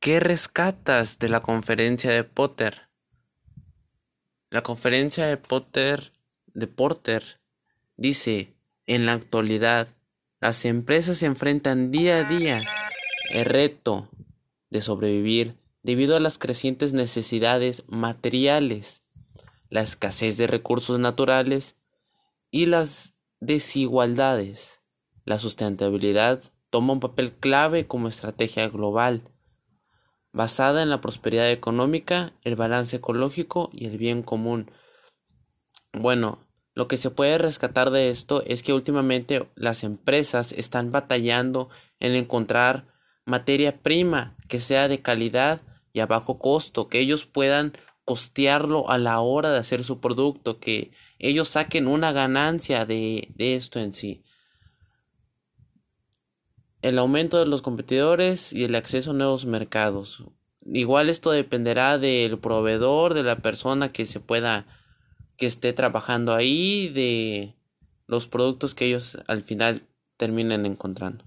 ¿Qué rescatas de la conferencia de Potter? La conferencia de Potter de Porter dice, en la actualidad, las empresas se enfrentan día a día el reto de sobrevivir debido a las crecientes necesidades materiales, la escasez de recursos naturales y las desigualdades. La sustentabilidad toma un papel clave como estrategia global, basada en la prosperidad económica, el balance ecológico y el bien común. Bueno, lo que se puede rescatar de esto es que últimamente las empresas están batallando en encontrar materia prima que sea de calidad y a bajo costo, que ellos puedan costearlo a la hora de hacer su producto, que ellos saquen una ganancia de, esto en sí. El aumento de los competidores y el acceso a nuevos mercados. Igual esto dependerá del proveedor, de la persona que se pueda que esté trabajando ahí, de los productos que ellos al final terminen encontrando.